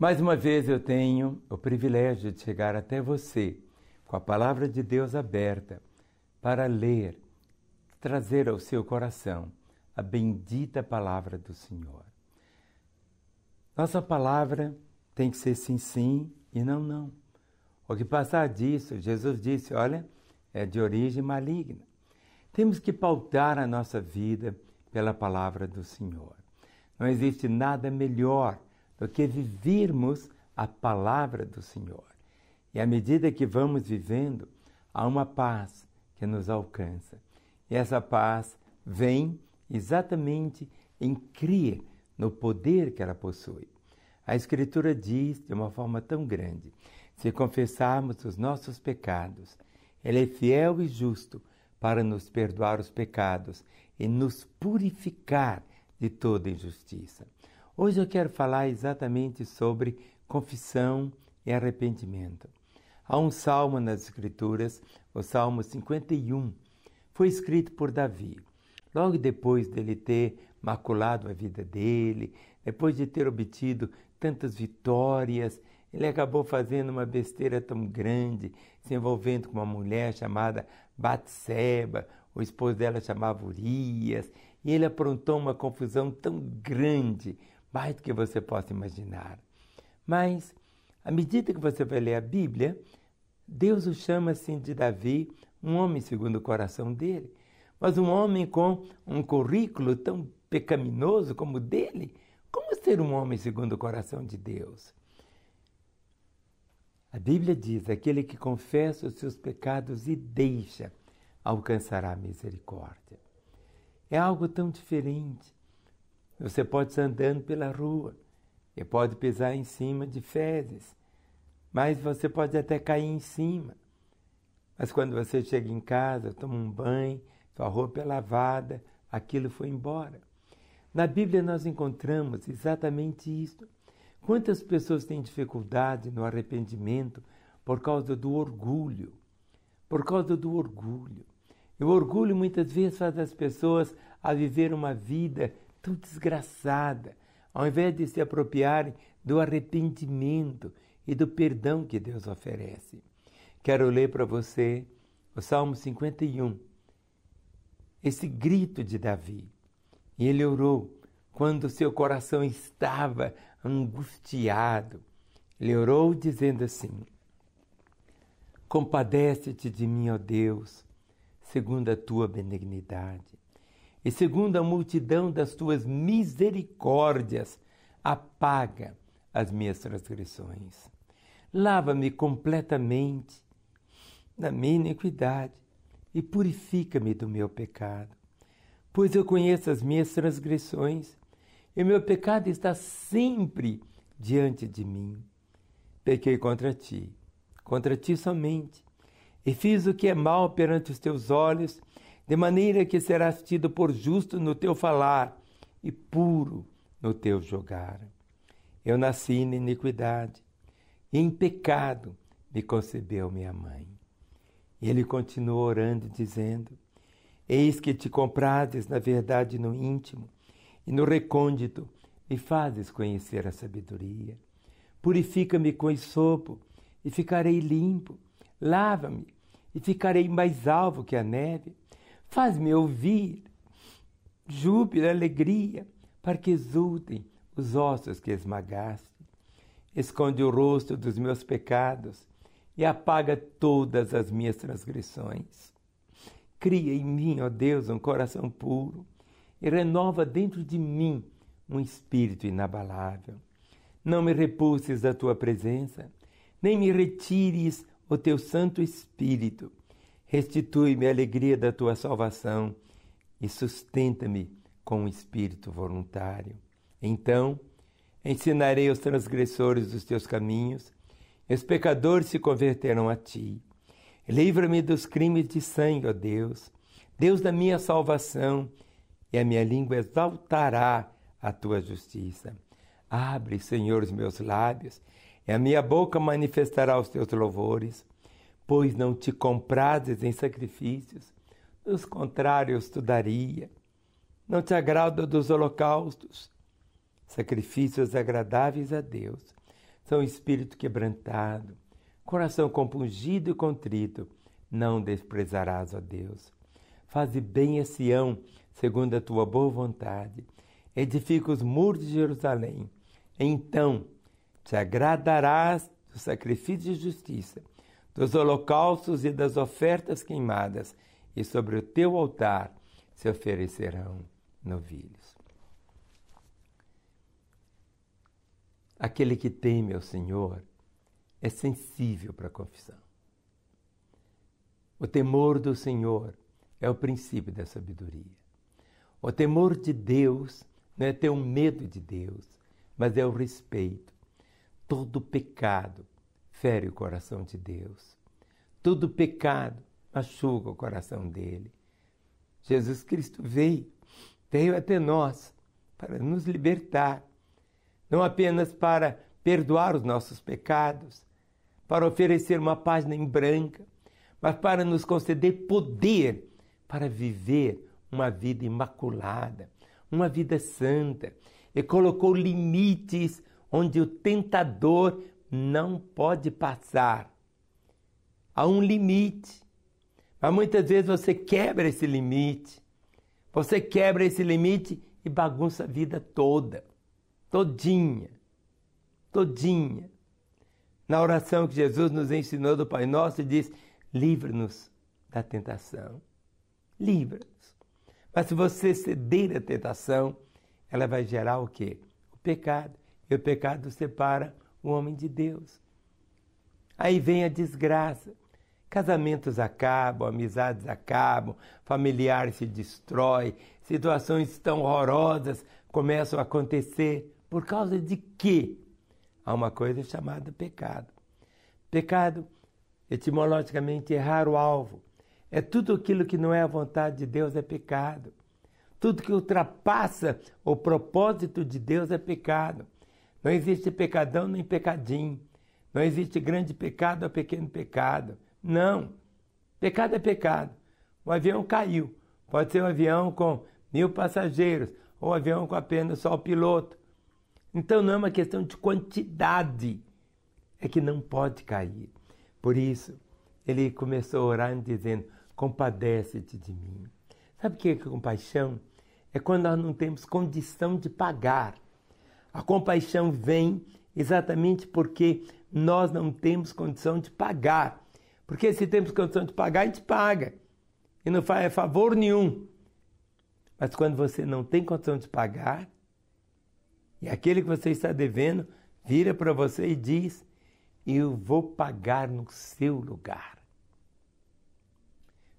Mais uma vez eu tenho o privilégio de chegar até você com a palavra de Deus aberta para ler, trazer ao seu coração a bendita palavra do Senhor. Nossa palavra tem que ser sim, sim e não, não. O que passar disso, Jesus disse, olha, é de origem maligna. Temos que pautar a nossa vida pela palavra do Senhor. Não existe nada melhor do que vivermos a palavra do Senhor. E à medida que vamos vivendo, há uma paz que nos alcança. E essa paz vem exatamente em crer no poder que ela possui. A Escritura diz de uma forma tão grande: se confessarmos os nossos pecados, Ele é fiel e justo para nos perdoar os pecados e nos purificar de toda injustiça. Hoje eu quero falar exatamente sobre confissão e arrependimento. Há um salmo nas Escrituras, o Salmo 51, foi escrito por Davi. Logo depois dele ter maculado a vida dele, depois de ter obtido tantas vitórias, ele acabou fazendo uma besteira tão grande, se envolvendo com uma mulher chamada Batseba, o esposo dela chamava Urias, e ele aprontou uma confusão tão grande, mais do que você possa imaginar. Mas, à medida que você vai ler a Bíblia, Deus o chama assim de Davi, um homem segundo o coração dele, mas um homem com um currículo tão pecaminoso como o dele. Como ser um homem segundo o coração de Deus? A Bíblia diz: aquele que confessa os seus pecados e deixa, alcançará misericórdia. É algo tão diferente. Você pode estar andando pela rua e pode pisar em cima de fezes, mas você pode até cair em cima. Mas quando você chega em casa, toma um banho, sua roupa é lavada, aquilo foi embora. Na Bíblia nós encontramos exatamente isso. Quantas pessoas têm dificuldade no arrependimento por causa do orgulho? Por causa do orgulho. E o orgulho muitas vezes faz as pessoas a viver uma vida tão desgraçada, ao invés de se apropriarem do arrependimento e do perdão que Deus oferece. Quero ler para você o Salmo 51, esse grito de Davi. E ele orou quando seu coração estava angustiado. Ele orou dizendo assim: Compadece-te de mim, ó Deus, segundo a tua benignidade e segundo a multidão das tuas misericórdias, apaga as minhas transgressões. Lava-me completamente da minha iniquidade e purifica-me do meu pecado. Pois eu conheço as minhas transgressões e meu pecado está sempre diante de mim. Pequei contra ti, contra ti somente, e fiz o que é mal perante os teus olhos de maneira que serás tido por justo no teu falar e puro no teu jogar. Eu nasci na iniquidade, e em pecado me concebeu minha mãe. E ele continuou orando, dizendo: Eis que te comprades na verdade no íntimo, e no recôndito me fazes conhecer a sabedoria. Purifica-me com sopo, e ficarei limpo. Lava-me, e ficarei mais alvo que a neve. Faz-me ouvir júbilo, alegria, para que exultem os ossos que esmagaste. Esconde o rosto dos meus pecados e apaga todas as minhas transgressões. Cria em mim, ó Deus, um coração puro e renova dentro de mim um espírito inabalável. Não me repulses da tua presença, nem me retires o teu Santo Espírito. Restitui-me a alegria da tua salvação e sustenta-me com um espírito voluntário. Então, ensinarei aos transgressores os teus caminhos, e os pecadores se converterão a ti. Livra-me dos crimes de sangue, ó Deus, Deus da minha salvação, e a minha língua exaltará a tua justiça. Abre, Senhor, os meus lábios, e a minha boca manifestará os teus louvores pois não te comprases em sacrifícios, dos contrários tu daria. Não te agrada dos holocaustos, sacrifícios agradáveis a Deus. são espírito quebrantado, coração compungido e contrito, não desprezarás, ó Deus. Faze bem a Sião, segundo a tua boa vontade. Edifica os muros de Jerusalém. Então te agradarás do sacrifício de justiça, dos holocaustos e das ofertas queimadas, e sobre o teu altar se oferecerão novilhos. Aquele que teme ao Senhor é sensível para a confissão. O temor do Senhor é o princípio da sabedoria. O temor de Deus não é ter um medo de Deus, mas é o respeito. Todo pecado fere o coração de Deus. Todo pecado machuca o coração dele. Jesus Cristo veio, veio até nós para nos libertar, não apenas para perdoar os nossos pecados, para oferecer uma página em branca, mas para nos conceder poder para viver uma vida imaculada, uma vida santa. E colocou limites onde o tentador não pode passar. Há um limite. Mas muitas vezes você quebra esse limite. Você quebra esse limite e bagunça a vida toda. Todinha. Todinha. Na oração que Jesus nos ensinou do Pai Nosso, diz: livra-nos da tentação. Livra-nos. Mas se você ceder à tentação, ela vai gerar o quê? O pecado. E o pecado separa o homem de Deus. Aí vem a desgraça. Casamentos acabam, amizades acabam, familiares se destrói, situações tão horrorosas começam a acontecer. Por causa de quê? Há uma coisa chamada pecado. Pecado, etimologicamente, errar o alvo. É tudo aquilo que não é a vontade de Deus é pecado. Tudo que ultrapassa o propósito de Deus é pecado. Não existe pecadão nem pecadinho. Não existe grande pecado ou pequeno pecado. Não. Pecado é pecado. O avião caiu. Pode ser um avião com mil passageiros ou um avião com apenas só o piloto. Então não é uma questão de quantidade, é que não pode cair. Por isso, ele começou a orar dizendo: Compadece-te de mim. Sabe o que é compaixão? É quando nós não temos condição de pagar. A compaixão vem exatamente porque nós não temos condição de pagar. Porque se temos condição de pagar, a gente paga. E não faz favor nenhum. Mas quando você não tem condição de pagar, e aquele que você está devendo vira para você e diz: Eu vou pagar no seu lugar.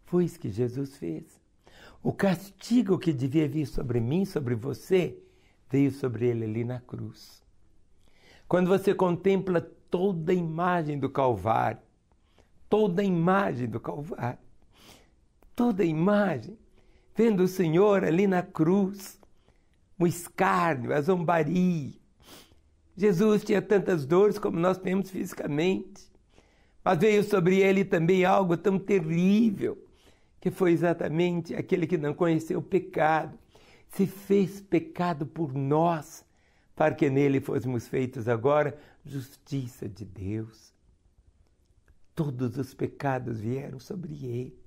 Foi isso que Jesus fez. O castigo que devia vir sobre mim, sobre você, veio sobre ele ali na cruz. Quando você contempla toda a imagem do Calvário, toda a imagem do Calvário, toda a imagem, vendo o Senhor ali na cruz, o escárnio, a zombaria. Jesus tinha tantas dores como nós temos fisicamente, mas veio sobre ele também algo tão terrível, que foi exatamente aquele que não conheceu o pecado, se fez pecado por nós, para que nele fôssemos feitos agora justiça de Deus. Todos os pecados vieram sobre ele,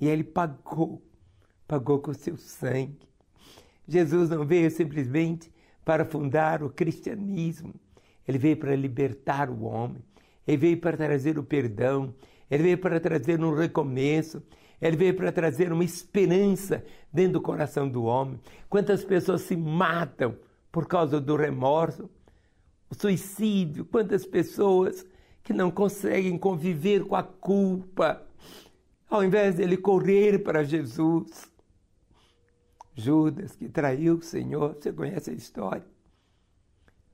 e ele pagou, pagou com seu sangue Jesus não veio simplesmente para fundar o cristianismo, ele veio para libertar o homem, ele veio para trazer o perdão, ele veio para trazer um recomeço, ele veio para trazer uma esperança dentro do coração do homem. Quantas pessoas se matam por causa do remorso, o suicídio, quantas pessoas que não conseguem conviver com a culpa, ao invés de ele correr para Jesus Judas, que traiu o Senhor, você conhece a história.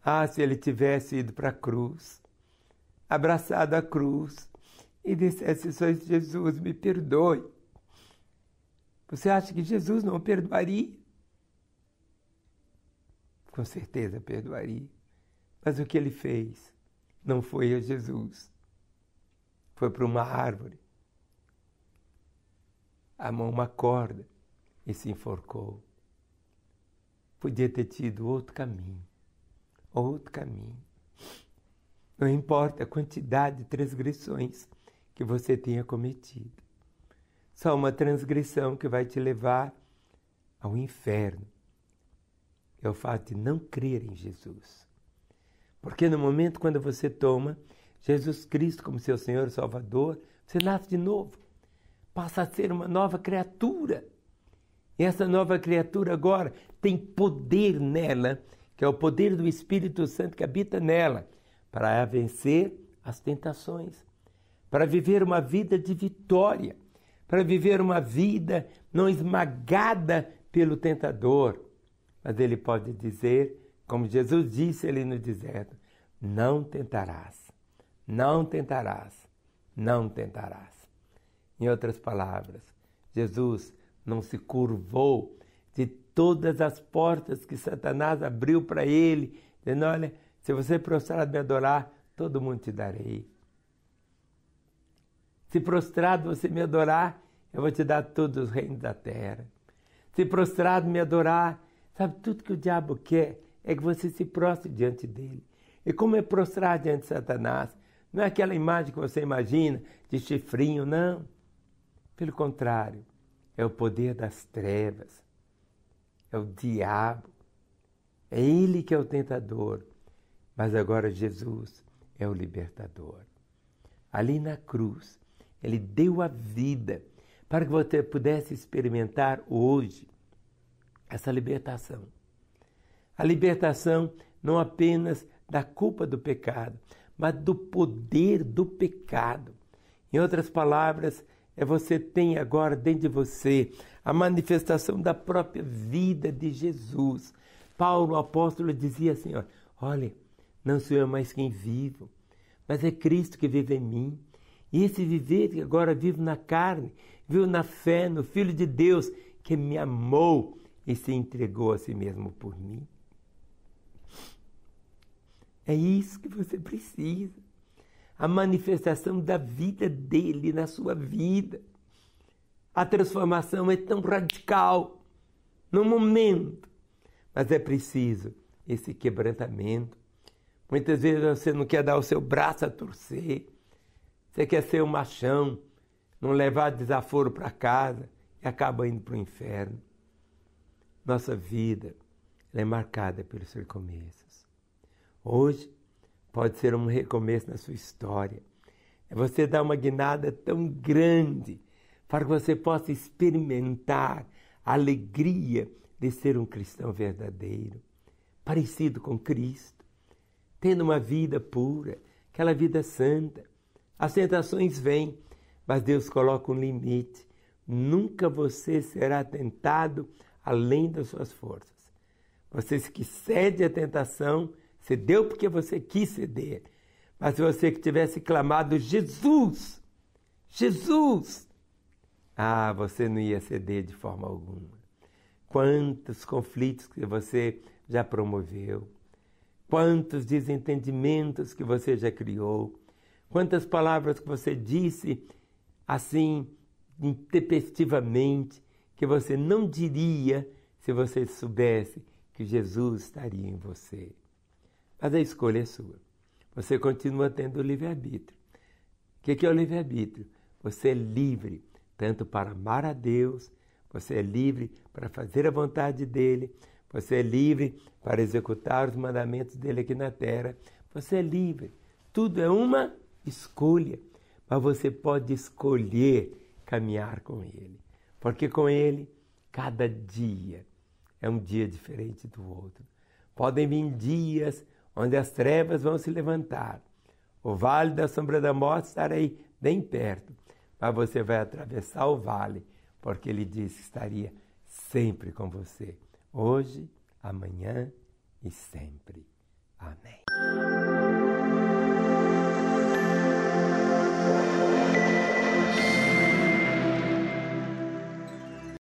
Ah, se ele tivesse ido para a cruz, abraçado a cruz e dissesse: Só Jesus, me perdoe. Você acha que Jesus não perdoaria? Com certeza perdoaria. Mas o que ele fez não foi a Jesus. Foi para uma árvore, amou uma corda e se enforcou. Podia ter tido outro caminho, outro caminho. Não importa a quantidade de transgressões que você tenha cometido. Só uma transgressão que vai te levar ao inferno. É o fato de não crer em Jesus. Porque no momento quando você toma Jesus Cristo como seu Senhor e Salvador, você nasce de novo. Passa a ser uma nova criatura. E essa nova criatura agora tem poder nela, que é o poder do Espírito Santo que habita nela, para vencer as tentações, para viver uma vida de vitória, para viver uma vida não esmagada pelo tentador. Mas ele pode dizer, como Jesus disse ali no deserto: não tentarás não tentarás, não tentarás. Em outras palavras, Jesus não se curvou de todas as portas que Satanás abriu para ele, dizendo: Olha, se você prostrado me adorar, todo mundo te darei. Se prostrado você me adorar, eu vou te dar todos os reinos da terra. Se prostrado me adorar, sabe, tudo que o diabo quer é que você se prostre diante dele. E como é prostrar diante de Satanás? Não é aquela imagem que você imagina de chifrinho, não. Pelo contrário, é o poder das trevas, é o diabo, é ele que é o tentador, mas agora Jesus é o libertador. Ali na cruz, ele deu a vida para que você pudesse experimentar hoje essa libertação. A libertação não apenas da culpa do pecado, mas do poder do pecado. Em outras palavras, é você tem agora dentro de você a manifestação da própria vida de Jesus. Paulo, apóstolo, dizia assim: olha, não sou eu mais quem vivo, mas é Cristo que vive em mim. E esse viver que agora vivo na carne, vivo na fé no Filho de Deus que me amou e se entregou a si mesmo por mim. É isso que você precisa. A manifestação da vida dele na sua vida. A transformação é tão radical no momento, mas é preciso esse quebrantamento. Muitas vezes você não quer dar o seu braço a torcer, você quer ser um machão, não levar desaforo para casa e acaba indo para o inferno. Nossa vida é marcada pelos recomeços. Hoje pode ser um recomeço na sua história. É você dar uma guinada tão grande para que você possa experimentar a alegria de ser um cristão verdadeiro, parecido com Cristo, tendo uma vida pura, aquela vida santa. As tentações vêm, mas Deus coloca um limite. Nunca você será tentado além das suas forças. Você que cede à tentação, Cedeu porque você quis ceder. Mas se você que tivesse clamado Jesus, Jesus, ah, você não ia ceder de forma alguma. Quantos conflitos que você já promoveu, quantos desentendimentos que você já criou, quantas palavras que você disse assim, intempestivamente, que você não diria se você soubesse que Jesus estaria em você. Mas a escolha é sua. Você continua tendo o livre-arbítrio. O que é o livre-arbítrio? Você é livre tanto para amar a Deus, você é livre para fazer a vontade dele, você é livre para executar os mandamentos dele aqui na terra. Você é livre. Tudo é uma escolha. Mas você pode escolher caminhar com ele. Porque com ele, cada dia é um dia diferente do outro. Podem vir dias onde as trevas vão se levantar. O vale da sombra da morte estará aí bem perto, mas você vai atravessar o vale, porque ele disse que estaria sempre com você, hoje, amanhã e sempre. Amém.